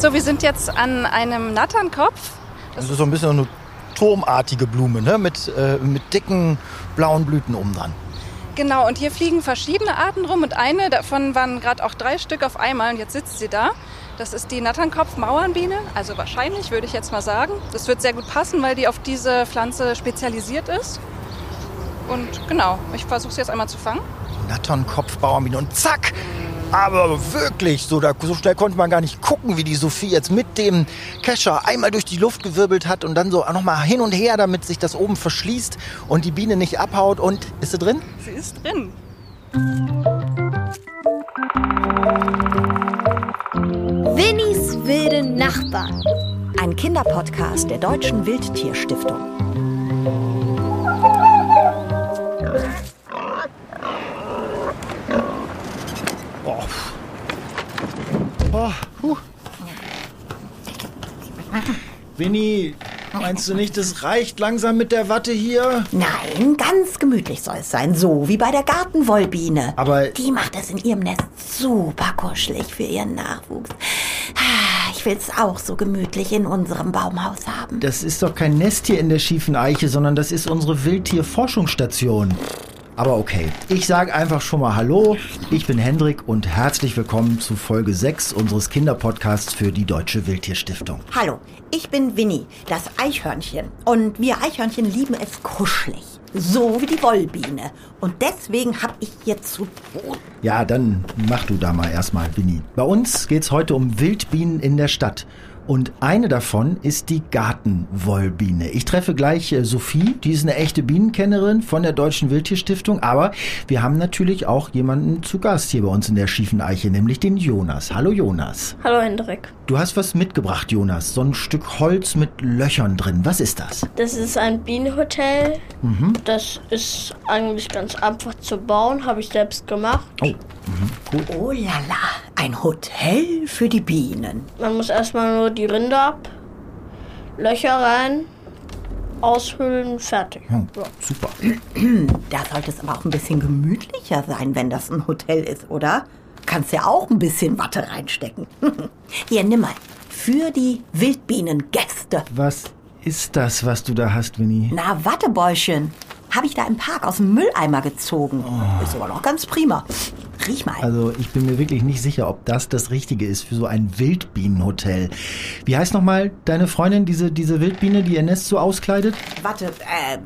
So, wir sind jetzt an einem Natternkopf. Das ist so ein bisschen eine turmartige Blume, ne? mit, äh, mit dicken blauen Blüten oben dran. Genau, und hier fliegen verschiedene Arten rum und eine davon waren gerade auch drei Stück auf einmal und jetzt sitzt sie da. Das ist die Natternkopf-Mauernbiene, also wahrscheinlich würde ich jetzt mal sagen. Das wird sehr gut passen, weil die auf diese Pflanze spezialisiert ist. Und genau, ich versuche sie jetzt einmal zu fangen. Natternkopf-Bauernbiene und zack! Aber wirklich, so, da, so schnell konnte man gar nicht gucken, wie die Sophie jetzt mit dem Kescher einmal durch die Luft gewirbelt hat und dann so nochmal hin und her, damit sich das oben verschließt und die Biene nicht abhaut. Und ist sie drin? Sie ist drin. Winnies wilde Nachbarn. Ein Kinderpodcast der Deutschen Wildtierstiftung. Winnie, meinst du nicht, es reicht langsam mit der Watte hier? Nein, ganz gemütlich soll es sein, so wie bei der Gartenwollbiene. Aber- die macht es in ihrem Nest super kuschelig für ihren Nachwuchs. Ah, Ich will's auch so gemütlich in unserem Baumhaus haben. Das ist doch kein Nest hier in der schiefen Eiche, sondern das ist unsere Wildtierforschungsstation. Aber okay, ich sage einfach schon mal Hallo, ich bin Hendrik und herzlich willkommen zu Folge 6 unseres Kinderpodcasts für die Deutsche Wildtierstiftung. Hallo, ich bin Winnie, das Eichhörnchen. Und wir Eichhörnchen lieben es kuschelig. So wie die Wollbiene. Und deswegen hab ich hier zu tun. Ja, dann mach du da mal erstmal, Winnie. Bei uns geht's heute um Wildbienen in der Stadt. Und eine davon ist die Gartenwollbiene. Ich treffe gleich äh, Sophie, die ist eine echte Bienenkennerin von der Deutschen Wildtierstiftung. Aber wir haben natürlich auch jemanden zu Gast hier bei uns in der schiefen Eiche, nämlich den Jonas. Hallo Jonas. Hallo Hendrik. Du hast was mitgebracht, Jonas. So ein Stück Holz mit Löchern drin. Was ist das? Das ist ein Bienenhotel. Das ist eigentlich ganz einfach zu bauen, habe ich selbst gemacht. Oh, mhm, gut. Oh lala, ein Hotel für die Bienen. Man muss erstmal nur die Rinde ab, Löcher rein, aushöhlen, fertig. Oh, super. Da sollte es aber auch ein bisschen gemütlicher sein, wenn das ein Hotel ist, oder? Kannst ja auch ein bisschen Watte reinstecken. Hier, nimm mal. Für die Wildbienengäste. Was ist das, was du da hast, Winnie? Na, Wattebäuschen. Habe ich da im Park aus dem Mülleimer gezogen. Ist aber noch ganz prima. Riech mal. Also ich bin mir wirklich nicht sicher, ob das das Richtige ist für so ein Wildbienenhotel. Wie heißt nochmal deine Freundin, diese, diese Wildbiene, die ihr Nest so auskleidet? Warte, äh,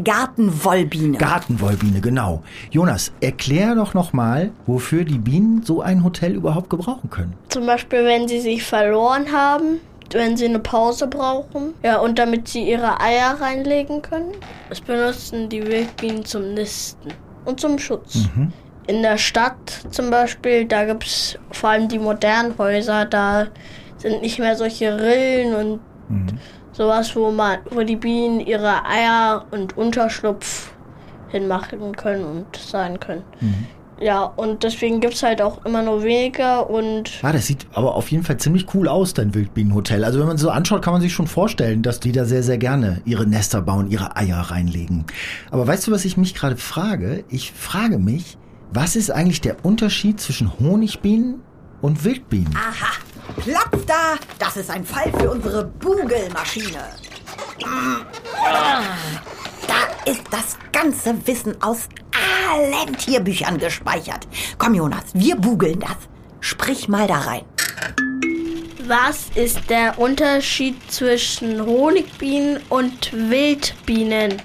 Gartenwollbiene. Gartenwollbiene, genau. Jonas, erklär doch nochmal, wofür die Bienen so ein Hotel überhaupt gebrauchen können. Zum Beispiel, wenn sie sich verloren haben, wenn sie eine Pause brauchen. Ja, und damit sie ihre Eier reinlegen können. Das benutzen die Wildbienen zum Nisten und zum Schutz. In der Stadt zum Beispiel, da gibt es vor allem die modernen Häuser, da sind nicht mehr solche Rillen und sowas, wo man, wo die Bienen ihre Eier und Unterschlupf hinmachen können und sein können. Ja, und deswegen gibt es halt auch immer nur weniger und Ah, das sieht aber auf jeden Fall ziemlich cool aus, dein Wildbienenhotel. Also wenn man so anschaut, kann man sich schon vorstellen, dass die da sehr, sehr gerne ihre Nester bauen, ihre Eier reinlegen. Aber weißt du, was ich mich gerade frage? Ich frage mich, was ist eigentlich der Unterschied zwischen Honigbienen und Wildbienen? Aha, Platz da! Das ist ein Fall für unsere Bugelmaschine. Da ist das ganze Wissen aus allen Tierbüchern gespeichert. Komm, Jonas, wir bugeln das. Sprich mal da rein. was ist der Unterschied zwischen Honigbienen und Wildbienen?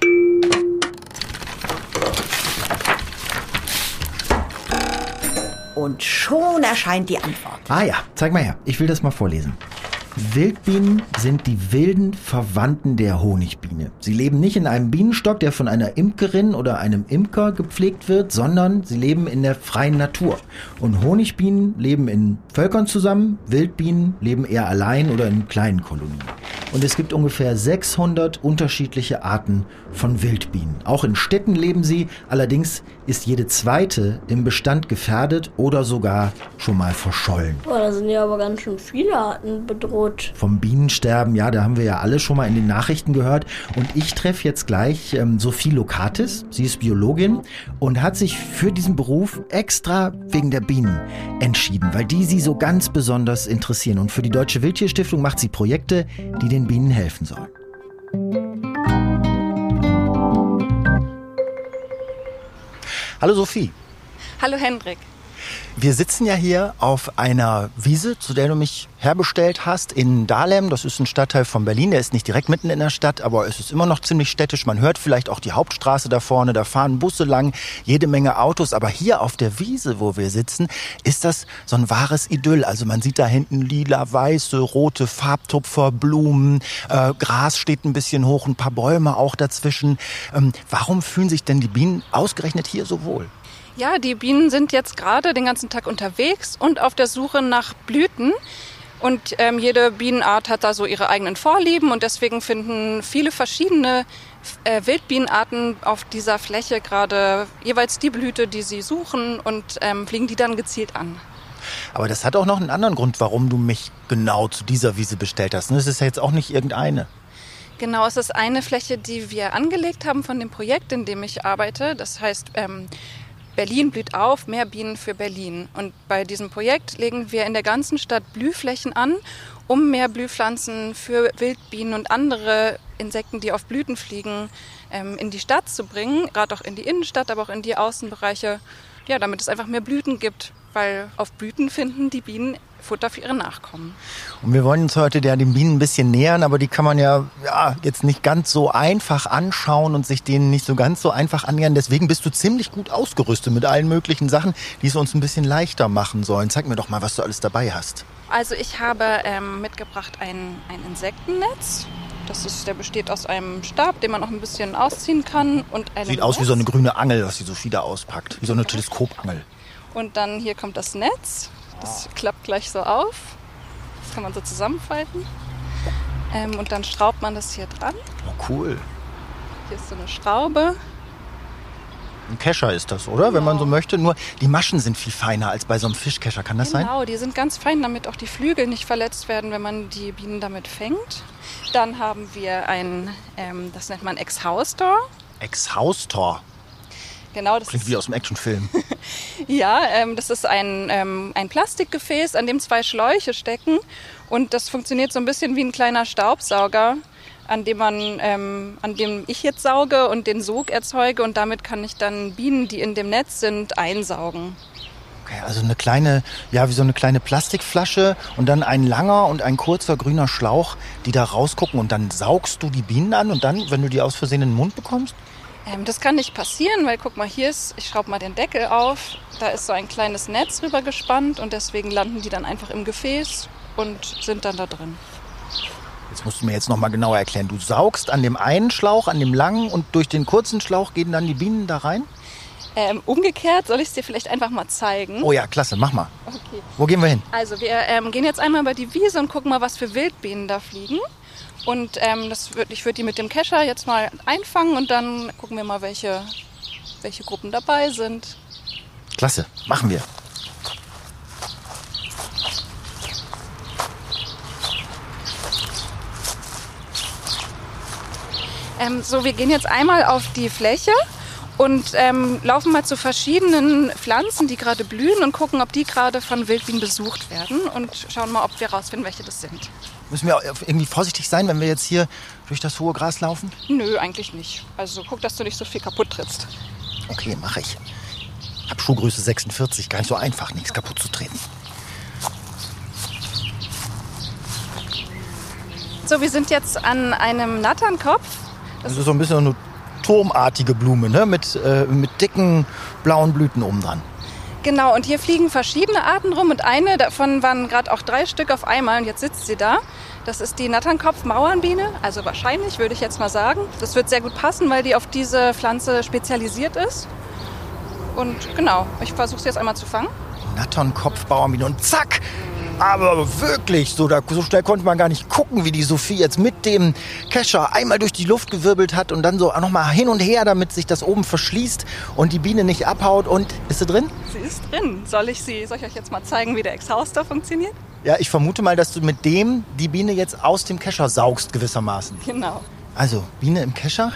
Und schon erscheint die Antwort. Ah ja, zeig mal her. Ich will das mal vorlesen. Wildbienen sind die wilden Verwandten der Honigbiene. Sie leben nicht in einem Bienenstock, der von einer Imkerin oder einem Imker gepflegt wird, sondern sie leben in der freien Natur. Und Honigbienen leben in Völkern zusammen, Wildbienen leben eher allein oder in kleinen Kolonien. Und es gibt ungefähr 600 unterschiedliche Arten von Wildbienen. Auch in Städten leben sie, allerdings ist jede zweite im Bestand gefährdet oder sogar schon mal verschollen. Boah, da sind ja aber ganz schön viele Arten bedroht. Vom Bienensterben, ja, da haben wir ja alle schon mal in den Nachrichten gehört. Und ich treffe jetzt gleich ähm, Sophie Lokatis. Sie ist Biologin und hat sich für diesen Beruf extra wegen der Bienen entschieden, weil die sie so ganz besonders interessieren. Und für die Deutsche Wildtierstiftung macht sie Projekte, die den Bienen helfen sollen. Hallo Sophie. Hallo Hendrik. Wir sitzen ja hier auf einer Wiese, zu der du mich herbestellt hast, in Dahlem. Das ist ein Stadtteil von Berlin. Der ist nicht direkt mitten in der Stadt, aber es ist immer noch ziemlich städtisch. Man hört vielleicht auch die Hauptstraße da vorne. Da fahren Busse lang, jede Menge Autos. Aber hier auf der Wiese, wo wir sitzen, ist das so ein wahres Idyll. Also man sieht da hinten lila, weiße, rote Farbtupfer, Blumen. Äh, Gras steht ein bisschen hoch, ein paar Bäume auch dazwischen. Ähm, warum fühlen sich denn die Bienen ausgerechnet hier so wohl? Ja, die Bienen sind jetzt gerade den ganzen Tag unterwegs und auf der Suche nach Blüten. Und ähm, jede Bienenart hat da so ihre eigenen Vorlieben und deswegen finden viele verschiedene äh, Wildbienenarten auf dieser Fläche gerade jeweils die Blüte, die sie suchen und ähm, fliegen die dann gezielt an. Aber das hat auch noch einen anderen Grund, warum du mich genau zu dieser Wiese bestellt hast. Es ist ja jetzt auch nicht irgendeine. Genau, es ist eine Fläche, die wir angelegt haben von dem Projekt, in dem ich arbeite. Das heißt, ähm, Berlin blüht auf, mehr Bienen für Berlin. Und bei diesem Projekt legen wir in der ganzen Stadt Blühflächen an, um mehr Blühpflanzen für Wildbienen und andere Insekten, die auf Blüten fliegen, ähm, in die Stadt zu bringen, gerade auch in die Innenstadt, aber auch in die Außenbereiche, ja, damit es einfach mehr Blüten gibt, weil auf Blüten finden die Bienen Futter für ihre Nachkommen. Und wir wollen uns heute der den Bienen ein bisschen nähern, aber die kann man ja, ja jetzt nicht ganz so einfach anschauen und sich denen nicht so ganz so einfach annähern. Deswegen bist du ziemlich gut ausgerüstet mit allen möglichen Sachen, die es uns ein bisschen leichter machen sollen. Zeig mir doch mal, was du alles dabei hast. Also ich habe ähm, mitgebracht ein, ein Insektennetz. Das ist, der besteht aus einem Stab, den man auch ein bisschen ausziehen kann. Und einem Sieht aus wie so eine grüne Angel, was die Sophie da auspackt. Wie so eine Teleskopangel. Und dann hier kommt das Netz. Das klappt gleich so auf. Das kann man so zusammenfalten. Ähm, und dann schraubt man das hier dran. Oh, cool. Hier ist so eine Schraube. Ein Kescher ist das, oder? Genau. Wenn man so möchte. Nur die Maschen sind viel feiner als bei so einem Fischkescher. Kann das genau, sein? Genau, die sind ganz fein, damit auch die Flügel nicht verletzt werden, wenn man die Bienen damit fängt. Dann haben wir ein, ähm, das nennt man Ex-House-Tor. Ex-House-Tor? Genau, das Klingt wie aus dem Actionfilm. ja, ähm, das ist ein, ähm, ein Plastikgefäß, an dem zwei Schläuche stecken. Und das funktioniert so ein bisschen wie ein kleiner Staubsauger, an dem, man, ähm, an dem ich jetzt sauge und den Sog erzeuge. Und damit kann ich dann Bienen, die in dem Netz sind, einsaugen. Okay, also eine kleine, ja, wie so eine kleine Plastikflasche und dann ein langer und ein kurzer grüner Schlauch, die da rausgucken. Und dann saugst du die Bienen an und dann, wenn du die aus Versehen in den Mund bekommst? Ähm, das kann nicht passieren, weil guck mal, hier ist, ich schraube mal den Deckel auf, da ist so ein kleines Netz rüber gespannt und deswegen landen die dann einfach im Gefäß und sind dann da drin. Jetzt musst du mir jetzt noch mal genauer erklären. Du saugst an dem einen Schlauch, an dem langen und durch den kurzen Schlauch gehen dann die Bienen da rein? Ähm, umgekehrt soll ich es dir vielleicht einfach mal zeigen. Oh ja, klasse, mach mal. Okay. Wo gehen wir hin? Also wir ähm, gehen jetzt einmal über die Wiese und gucken mal, was für Wildbienen da fliegen. Und ähm, das würd, ich würde die mit dem Kescher jetzt mal einfangen und dann gucken wir mal, welche, welche Gruppen dabei sind. Klasse, machen wir. Ähm, so, wir gehen jetzt einmal auf die Fläche und ähm, laufen mal zu verschiedenen Pflanzen, die gerade blühen und gucken, ob die gerade von Wildbienen besucht werden und schauen mal, ob wir rausfinden, welche das sind. Müssen wir irgendwie vorsichtig sein, wenn wir jetzt hier durch das hohe Gras laufen? Nö, eigentlich nicht. Also guck, dass du nicht so viel kaputt trittst. Okay, mache ich. Hab Schuhgröße 46, gar nicht so einfach, nichts kaputt zu treten. So, wir sind jetzt an einem Natternkopf. Das, das ist so ein bisschen eine turmartige Blume, ne? mit, äh, mit dicken blauen Blüten oben dran. Genau, und hier fliegen verschiedene Arten rum und eine davon waren gerade auch drei Stück auf einmal und jetzt sitzt sie da. Das ist die Natternkopf-Mauernbiene, also wahrscheinlich würde ich jetzt mal sagen. Das wird sehr gut passen, weil die auf diese Pflanze spezialisiert ist. Und genau, ich versuche sie jetzt einmal zu fangen. Natternkopf-Bauernbiene und zack! aber wirklich, so, da, so schnell konnte man gar nicht gucken, wie die Sophie jetzt mit dem Kescher einmal durch die Luft gewirbelt hat und dann so nochmal hin und her, damit sich das oben verschließt und die Biene nicht abhaut. Und ist sie drin? Sie ist drin. Soll ich, sie, soll ich euch jetzt mal zeigen, wie der Exhauster funktioniert? Ja, ich vermute mal, dass du mit dem die Biene jetzt aus dem Kescher saugst, gewissermaßen. Genau. Also, Biene im Kescher.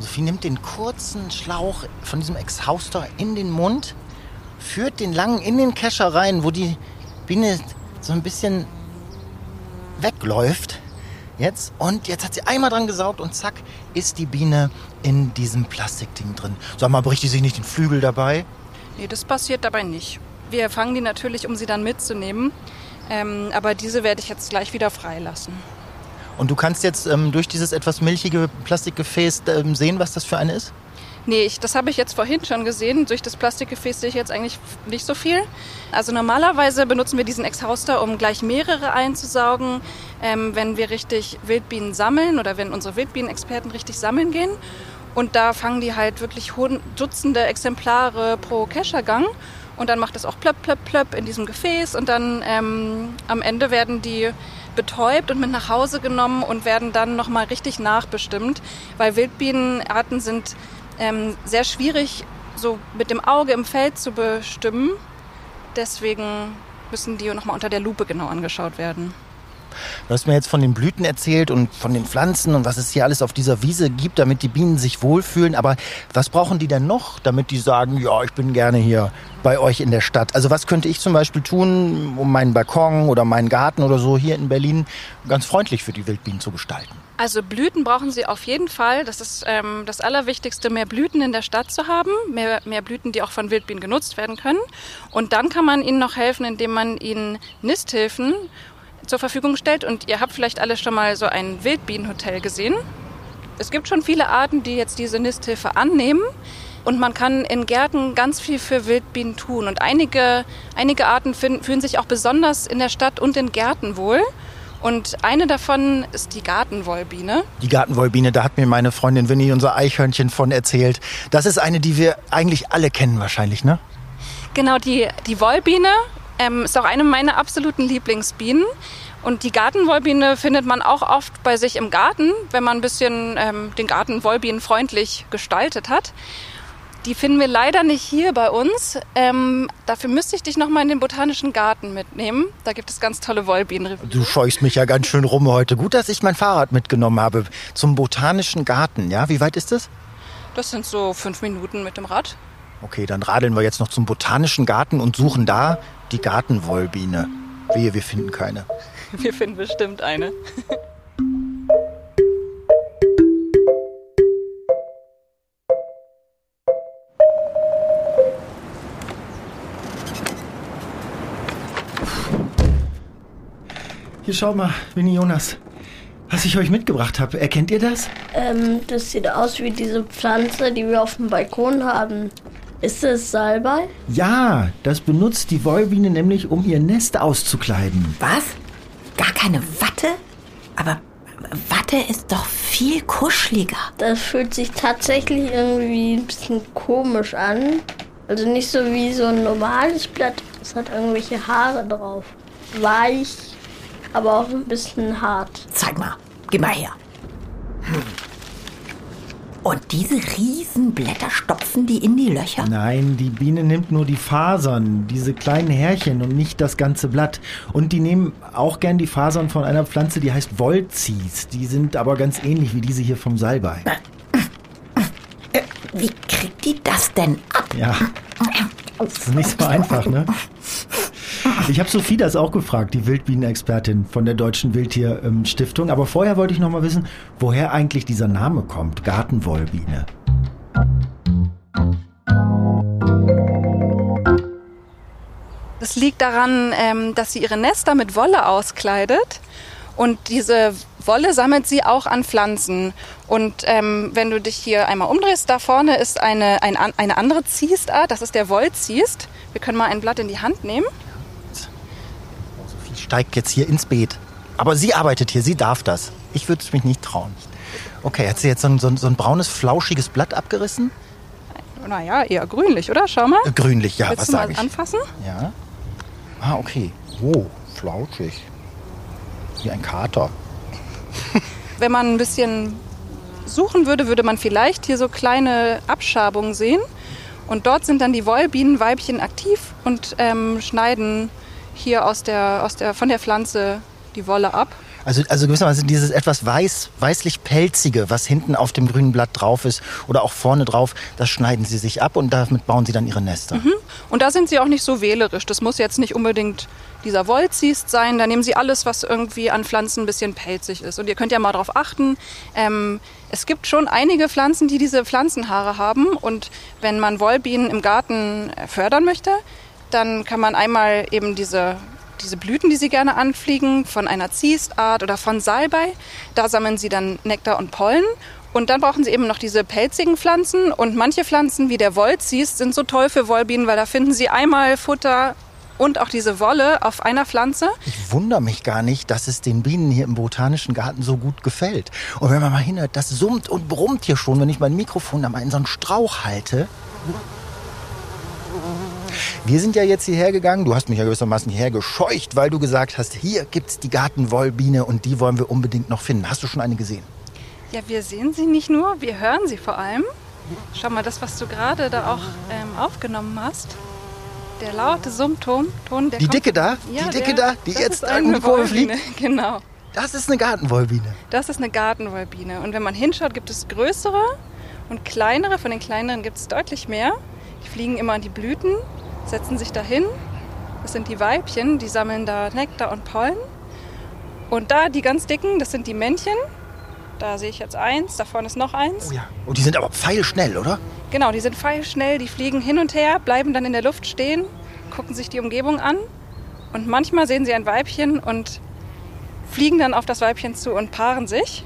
Sophie nimmt den kurzen Schlauch von diesem Exhauster in den Mund, führt den langen in den Kescher rein, wo die Biene so ein bisschen wegläuft. Jetzt. Und jetzt hat sie einmal dran gesaugt und zack, ist die Biene in diesem Plastikding drin. Sag mal, bricht die sich nicht den Flügel dabei? Nee, das passiert dabei nicht. Wir fangen die natürlich, um sie dann mitzunehmen. Ähm, aber diese werde ich jetzt gleich wieder freilassen. Und du kannst jetzt ähm, durch dieses etwas milchige Plastikgefäß ähm, sehen, was das für eine ist? Nee, ich, das habe ich jetzt vorhin schon gesehen. Durch das Plastikgefäß sehe ich jetzt eigentlich nicht so viel. Also normalerweise benutzen wir diesen Exhauster, um gleich mehrere einzusaugen, ähm, wenn wir richtig Wildbienen sammeln oder wenn unsere Wildbienenexperten richtig sammeln gehen. Und da fangen die halt wirklich Dutzende Exemplare pro Keschergang. Und dann macht es auch plöpp, plöpp, plöpp in diesem Gefäß. Und dann ähm, am Ende werden die betäubt und mit nach Hause genommen und werden dann nochmal richtig nachbestimmt. Weil Wildbienenarten sind ähm, sehr schwierig so mit dem Auge im Feld zu bestimmen. Deswegen müssen die nochmal unter der Lupe genau angeschaut werden. Du hast mir jetzt von den Blüten erzählt und von den Pflanzen und was es hier alles auf dieser Wiese gibt, damit die Bienen sich wohlfühlen. Aber was brauchen die denn noch, damit die sagen, ja, ich bin gerne hier bei euch in der Stadt? Also was könnte ich zum Beispiel tun, um meinen Balkon oder meinen Garten oder so hier in Berlin ganz freundlich für die Wildbienen zu gestalten? Also Blüten brauchen sie auf jeden Fall. Das ist ähm, das Allerwichtigste, mehr Blüten in der Stadt zu haben, mehr, mehr Blüten, die auch von Wildbienen genutzt werden können. Und dann kann man ihnen noch helfen, indem man ihnen Nisthilfen zur Verfügung stellt. Und ihr habt vielleicht alle schon mal so ein Wildbienenhotel gesehen. Es gibt schon viele Arten, die jetzt diese Nisthilfe annehmen. Und man kann in Gärten ganz viel für Wildbienen tun. Und einige, einige Arten fühlen sich auch besonders in der Stadt und in Gärten wohl. Und eine davon ist die Gartenwollbiene. Die Gartenwollbiene, da hat mir meine Freundin Winnie, unser Eichhörnchen, von erzählt. Das ist eine, die wir eigentlich alle kennen wahrscheinlich, ne? Genau, die, die Wollbiene ähm, ist auch eine meiner absoluten Lieblingsbienen. Und die Gartenwollbiene findet man auch oft bei sich im Garten, wenn man ein bisschen ähm, den Garten wollbienenfreundlich gestaltet hat. Die finden wir leider nicht hier bei uns. Ähm, dafür müsste ich dich noch mal in den botanischen Garten mitnehmen. Da gibt es ganz tolle Wollbienen. Du scheuchst mich ja ganz schön rum heute. Gut, dass ich mein Fahrrad mitgenommen habe zum botanischen Garten. Ja, wie weit ist das? Das sind so fünf Minuten mit dem Rad. Okay, dann radeln wir jetzt noch zum botanischen Garten und suchen da die Gartenwollbiene. Wehe, wir finden keine. Wir finden bestimmt eine. Hier schau mal, Winnie Jonas. Was ich euch mitgebracht habe, erkennt ihr das? Ähm, das sieht aus wie diese Pflanze, die wir auf dem Balkon haben. Ist das Salbei? Ja, das benutzt die Wollbiene nämlich, um ihr Nest auszukleiden. Was? Gar keine Watte? Aber Watte ist doch viel kuscheliger. Das fühlt sich tatsächlich irgendwie ein bisschen komisch an. Also nicht so wie so ein normales Blatt. Es hat irgendwelche Haare drauf. Weich, aber auch ein bisschen hart. Zeig mal. Geh mal her. Hm. Und diese Riesenblätter stopfen die in die Löcher? Nein, die Biene nimmt nur die Fasern, diese kleinen Härchen und nicht das ganze Blatt. Und die nehmen auch gern die Fasern von einer Pflanze, die heißt Wollzies. Die sind aber ganz ähnlich wie diese hier vom Salbei. Wie kriegt die das denn ab? Ja, das ist nicht so einfach, ne? Ich habe Sophie das auch gefragt, die Wildbienenexpertin von der Deutschen Wildtierstiftung. Aber vorher wollte ich noch mal wissen, woher eigentlich dieser Name kommt, Gartenwollbiene. Das liegt daran, ähm, dass sie ihre Nester mit Wolle auskleidet. Und diese Wolle sammelt sie auch an Pflanzen. Und ähm, wenn du dich hier einmal umdrehst, da vorne ist eine, eine, eine andere Ziestart, das ist der Wollziest. Wir können mal ein Blatt in die Hand nehmen steigt jetzt hier ins Beet. Aber sie arbeitet hier, sie darf das. Ich würde es mich nicht trauen. Okay, hat sie jetzt so ein, so, ein, so ein, braunes, flauschiges Blatt abgerissen? Naja, eher grünlich, oder? Schau mal. Äh, grünlich, ja, Willst was sage ich? anfassen? Ja. Ah, okay. Oh, flauschig. Wie ein Kater. Wenn man ein bisschen suchen würde, würde man vielleicht hier so kleine Abschabungen sehen. Und dort sind dann die Wollbienenweibchen aktiv und ähm, schneiden hier aus der, aus der, von der Pflanze die Wolle ab. Also, also gewissermaßen dieses etwas weiß, weißlich-pelzige, was hinten auf dem grünen Blatt drauf ist oder auch vorne drauf, das schneiden sie sich ab und damit bauen sie dann ihre Nester. Mhm. Und da sind sie auch nicht so wählerisch. Das muss jetzt nicht unbedingt dieser Wollziest sein. Da nehmen sie alles, was irgendwie an Pflanzen ein bisschen pelzig ist. Und ihr könnt ja mal darauf achten, ähm, es gibt schon einige Pflanzen, die diese Pflanzenhaare haben. Und wenn man Wollbienen im Garten fördern möchte, dann kann man einmal eben diese diese Blüten, die sie gerne anfliegen, von einer Ziestart oder von Salbei. Da sammeln sie dann Nektar und Pollen. Und dann brauchen sie eben noch diese pelzigen Pflanzen. Und manche Pflanzen wie der Wollziest sind so toll für Wollbienen, weil da finden sie einmal Futter und auch diese Wolle auf einer Pflanze. Ich wundere mich gar nicht, dass es den Bienen hier im Botanischen Garten so gut gefällt. Und wenn man mal hinhört, das summt und brummt hier schon, wenn ich mein Mikrofon mal in so einen Strauch halte. Wir sind ja jetzt hierher gegangen. Du hast mich ja gewissermaßen hierher gescheucht, weil du gesagt hast, hier gibt's die Gartenwollbiene und die wollen wir unbedingt noch finden. Hast du schon eine gesehen? Ja, wir sehen sie nicht nur, wir hören sie vor allem. Schau mal, das, was du gerade da auch ähm, aufgenommen hast. Der laute Summton, Ton, der Die dicke da? Ja, die dicke der, da, die jetzt um die eine Kurve fliegt? Genau. Das ist eine Gartenwollbiene. Das ist eine Gartenwollbiene. Und wenn man hinschaut, gibt es größere und kleinere. Von den kleineren gibt es deutlich mehr. Die fliegen immer an die Blüten, setzen sich dahin. Das sind die Weibchen, die sammeln da Nektar und Pollen. Und da die ganz dicken, das sind die Männchen. Da sehe ich jetzt eins, da vorne ist noch eins. Oh ja. Und die sind aber pfeilschnell, oder? Genau, die sind pfeilschnell, die fliegen hin und her, bleiben dann in der Luft stehen, gucken sich die Umgebung an. Und manchmal sehen sie ein Weibchen und fliegen dann auf das Weibchen zu und paaren sich,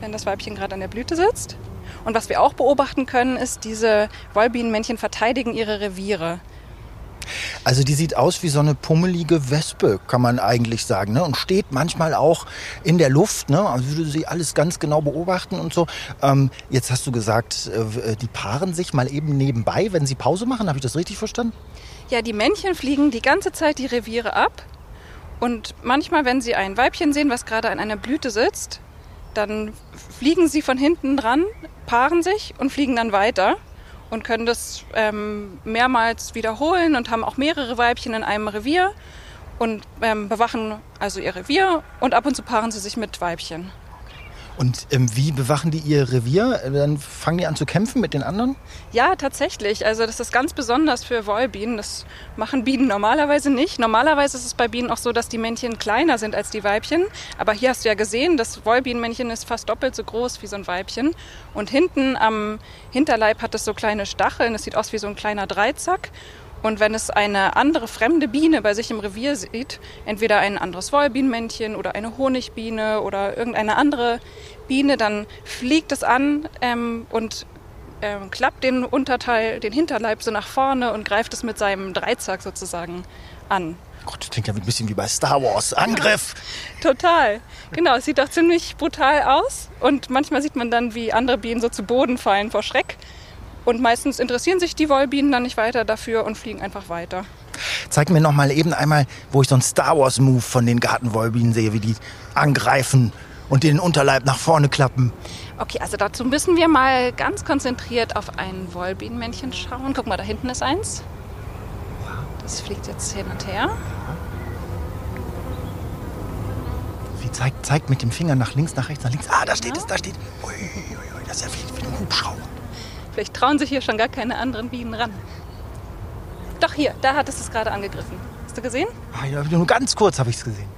wenn das Weibchen gerade an der Blüte sitzt. Und was wir auch beobachten können, ist, diese Wollbienenmännchen verteidigen ihre Reviere. Also die sieht aus wie so eine pummelige Wespe, kann man eigentlich sagen. Ne? Und steht manchmal auch in der Luft. Ne? Also würde sie alles ganz genau beobachten und so. Ähm, jetzt hast du gesagt, äh, die paaren sich mal eben nebenbei, wenn sie Pause machen. Habe ich das richtig verstanden? Ja, die Männchen fliegen die ganze Zeit die Reviere ab. Und manchmal, wenn sie ein Weibchen sehen, was gerade an einer Blüte sitzt, dann fliegen sie von hinten dran, paaren sich und fliegen dann weiter und können das ähm, mehrmals wiederholen und haben auch mehrere Weibchen in einem Revier und ähm, bewachen also ihr Revier und ab und zu paaren sie sich mit Weibchen. Und ähm, wie bewachen die ihr Revier? Dann fangen die an zu kämpfen mit den anderen? Ja, tatsächlich. Also das ist ganz besonders für Wollbienen. Das machen Bienen normalerweise nicht. Normalerweise ist es bei Bienen auch so, dass die Männchen kleiner sind als die Weibchen. Aber hier hast du ja gesehen, das Wollbienenmännchen ist fast doppelt so groß wie so ein Weibchen. Und hinten am Hinterleib hat es so kleine Stacheln. Es sieht aus wie so ein kleiner Dreizack. Und wenn es eine andere fremde Biene bei sich im Revier sieht, entweder ein anderes Wollbienenmännchen oder eine Honigbiene oder irgendeine andere Biene, dann fliegt es an ähm, und ähm, klappt den Unterteil, den Hinterleib so nach vorne und greift es mit seinem Dreizack sozusagen an. Gott, das klingt ja ein bisschen wie bei Star Wars. Angriff! Total. Genau, es sieht auch ziemlich brutal aus. Und manchmal sieht man dann, wie andere Bienen so zu Boden fallen vor Schreck. Und meistens interessieren sich die Wollbienen dann nicht weiter dafür und fliegen einfach weiter. Zeig mir noch mal eben einmal, wo ich so einen Star Wars Move von den Gartenwollbienen sehe, wie die angreifen und den Unterleib nach vorne klappen. Okay, also dazu müssen wir mal ganz konzentriert auf ein Wollbienenmännchen schauen. Guck mal, da hinten ist eins. Das fliegt jetzt hin und her. Wie zeigt, zeigt mit dem Finger nach links, nach rechts, nach links. Ah, da steht es, da steht. Ui, ui, ui, das ist ja wie, wie ein Hubschrauber. Vielleicht trauen sich hier schon gar keine anderen Bienen ran. Doch hier, da hat es es gerade angegriffen. Hast du gesehen? Ah, ja, nur ganz kurz habe ich es gesehen.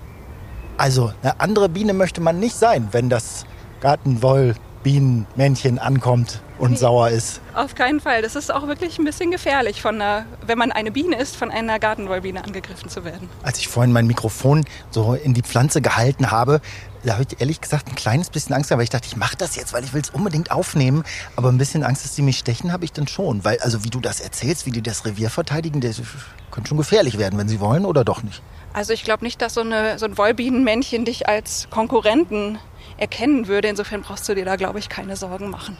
Also, eine andere Biene möchte man nicht sein, wenn das Gartenwollbienenmännchen ankommt und sauer ist. Auf keinen Fall. Das ist auch wirklich ein bisschen gefährlich, von einer, wenn man eine Biene ist, von einer Gartenwollbiene angegriffen zu werden. Als ich vorhin mein Mikrofon so in die Pflanze gehalten habe, da habe ich ehrlich gesagt ein kleines bisschen Angst, gehabt, weil ich dachte, ich mache das jetzt, weil ich will es unbedingt aufnehmen. Aber ein bisschen Angst, dass sie mich stechen, habe ich dann schon. Weil, also wie du das erzählst, wie die das Revier verteidigen, das könnte schon gefährlich werden, wenn sie wollen oder doch nicht. Also ich glaube nicht, dass so, eine, so ein Wollbienenmännchen dich als Konkurrenten erkennen würde. Insofern brauchst du dir da, glaube ich, keine Sorgen machen.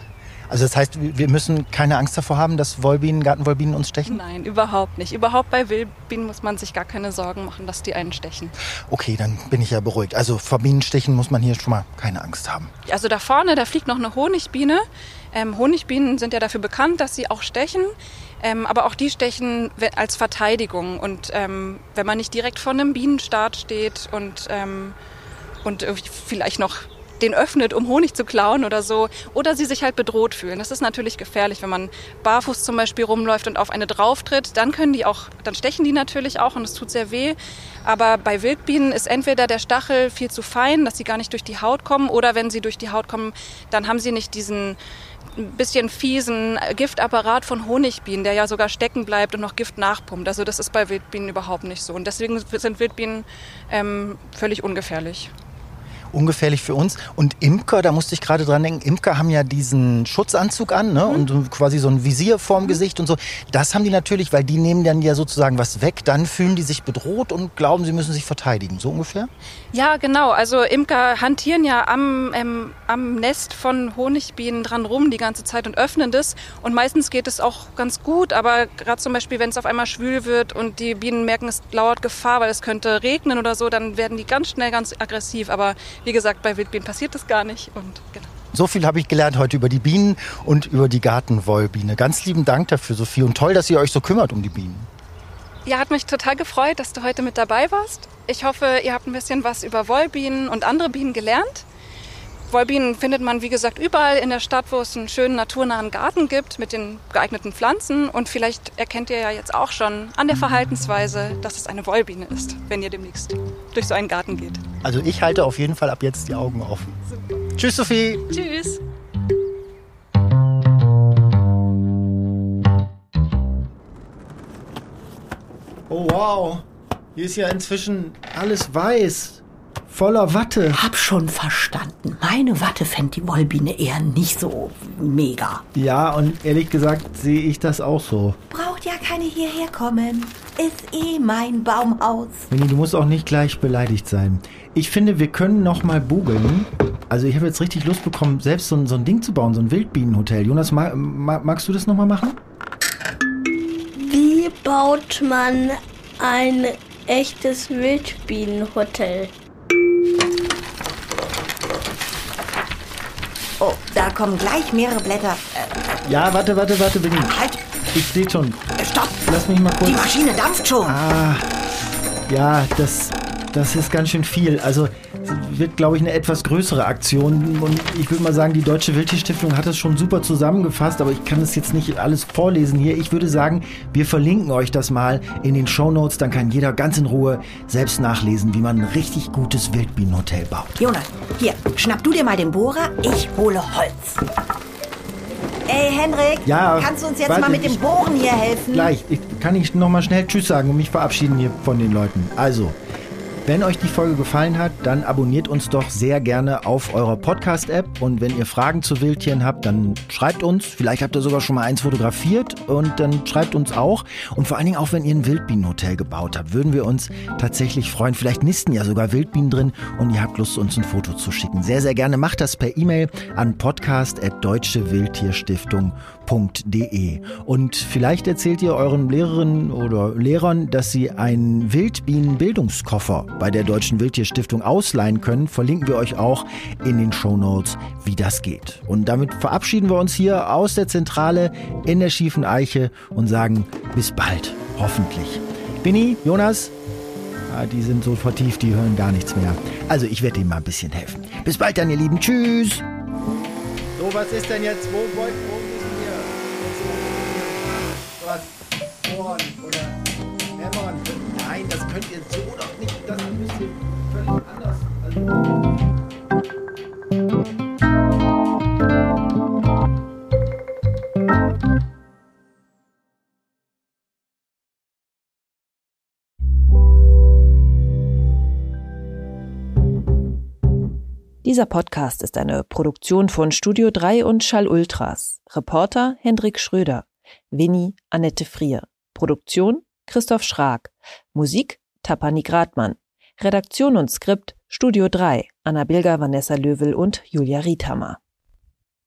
Also das heißt, wir müssen keine Angst davor haben, dass Wollbienen, Gartenwollbienen uns stechen? Nein, überhaupt nicht. Überhaupt bei Wildbienen muss man sich gar keine Sorgen machen, dass die einen stechen. Okay, dann bin ich ja beruhigt. Also vor Bienenstichen muss man hier schon mal keine Angst haben. Also da vorne, da fliegt noch eine Honigbiene. Ähm, Honigbienen sind ja dafür bekannt, dass sie auch stechen. Ähm, aber auch die stechen als Verteidigung. Und ähm, wenn man nicht direkt vor einem Bienenstaat steht und, ähm, und vielleicht noch den öffnet, um Honig zu klauen oder so. Oder sie sich halt bedroht fühlen. Das ist natürlich gefährlich, wenn man barfuß zum Beispiel rumläuft und auf eine drauftritt. Dann können die auch, dann stechen die natürlich auch und es tut sehr weh. Aber bei Wildbienen ist entweder der Stachel viel zu fein, dass sie gar nicht durch die Haut kommen, oder wenn sie durch die Haut kommen, dann haben sie nicht diesen ein bisschen fiesen Giftapparat von Honigbienen, der ja sogar stecken bleibt und noch Gift nachpumpt. Also das ist bei Wildbienen überhaupt nicht so. Und deswegen sind Wildbienen ähm, völlig ungefährlich ungefährlich für uns. Und Imker, da musste ich gerade dran denken, Imker haben ja diesen Schutzanzug an ne? Mhm. und quasi so ein Visier vorm mhm. Gesicht und so. Das haben die natürlich, weil die nehmen dann ja sozusagen was weg. Dann fühlen die sich bedroht und glauben, sie müssen sich verteidigen. So ungefähr? Ja, genau. Also Imker hantieren ja am, ähm, am Nest von Honigbienen dran rum die ganze Zeit und öffnen das. Und meistens geht es auch ganz gut. Aber gerade zum Beispiel, wenn es auf einmal schwül wird und die Bienen merken, es lauert Gefahr, weil es könnte regnen oder so, dann werden die ganz schnell ganz aggressiv. Aber wie gesagt, bei Wildbienen passiert das gar nicht. Und genau. So viel habe ich gelernt heute über die Bienen und über die Gartenwollbiene. Ganz lieben Dank dafür, Sophie. Und toll, dass ihr euch so kümmert um die Bienen. Ja, hat mich total gefreut, dass du heute mit dabei warst. Ich hoffe, ihr habt ein bisschen was über Wollbienen und andere Bienen gelernt. Wollbienen findet man, wie gesagt, überall in der Stadt, wo es einen schönen naturnahen Garten gibt mit den geeigneten Pflanzen. Und vielleicht erkennt ihr ja jetzt auch schon an der Verhaltensweise, dass es eine Wollbiene ist, wenn ihr demnächst durch so einen Garten geht. Also ich halte auf jeden Fall ab jetzt die Augen offen. Super. Tschüss, Sophie. Tschüss. Oh wow, hier ist ja inzwischen alles weiß voller Watte. Hab schon verstanden. Meine Watte fände die Wollbiene eher nicht so mega. Ja, und ehrlich gesagt sehe ich das auch so. Braucht ja keine hierher kommen. Ist eh mein Baumhaus. Winnie, du musst auch nicht gleich beleidigt sein. Ich finde, wir können noch mal bugeln. Also ich habe jetzt richtig Lust bekommen, selbst so ein, so ein Ding zu bauen, so ein Wildbienenhotel. Jonas, mag, magst du das noch mal machen? Wie baut man ein echtes Wildbienenhotel? Oh, da kommen gleich mehrere Blätter. Ja, warte, warte, warte, Winnie. Halt! Ich sehe schon. Stopp! Lass mich mal kurz. Die Maschine dampft schon. Ah, ja, das, das ist ganz schön viel. Also wird, glaube ich, eine etwas größere Aktion. Und ich würde mal sagen, die Deutsche Wildtierstiftung hat es schon super zusammengefasst, aber ich kann es jetzt nicht alles vorlesen hier. Ich würde sagen, wir verlinken euch das mal in den Show Notes. Dann kann jeder ganz in Ruhe selbst nachlesen, wie man ein richtig gutes Wildbienenhotel baut. Jonas, hier, schnapp du dir mal den Bohrer. Ich hole Holz. Ey, Henrik, ja, kannst du uns jetzt warte, mal mit dem Bohren hier helfen? Gleich. Ich, kann ich noch mal schnell Tschüss sagen und mich verabschieden hier von den Leuten. Also, wenn euch die Folge gefallen hat, dann abonniert uns doch sehr gerne auf eurer Podcast-App. Und wenn ihr Fragen zu Wildtieren habt, dann schreibt uns. Vielleicht habt ihr sogar schon mal eins fotografiert und dann schreibt uns auch. Und vor allen Dingen auch, wenn ihr ein Wildbienenhotel gebaut habt, würden wir uns tatsächlich freuen. Vielleicht nisten ja sogar Wildbienen drin und ihr habt Lust, uns ein Foto zu schicken. Sehr, sehr gerne macht das per E-Mail an podcast.deutschewildtierstiftung.de. Und vielleicht erzählt ihr euren Lehrerinnen oder Lehrern, dass sie einen Wildbienenbildungskoffer bei der Deutschen Wildtierstiftung ausleihen können, verlinken wir euch auch in den Show Notes, wie das geht. Und damit verabschieden wir uns hier aus der Zentrale in der schiefen Eiche und sagen bis bald, hoffentlich. Binny, Jonas, ja, die sind so vertieft, die hören gar nichts mehr. Also ich werde ihnen mal ein bisschen helfen. Bis bald dann, ihr Lieben. Tschüss. So, was ist denn jetzt? Wo, wo, wo? Was? Ohren oder Hämmern? Nein, das könnt ihr so doch nicht. Das müsst ihr völlig anders. Also Dieser Podcast ist eine Produktion von Studio 3 und Schall Ultras. Reporter Hendrik Schröder. Winnie Annette Frier. Produktion Christoph Schrag. Musik Tapani Gradmann. Redaktion und Skript Studio 3 Anna Bilger, Vanessa Löwel und Julia Riethammer.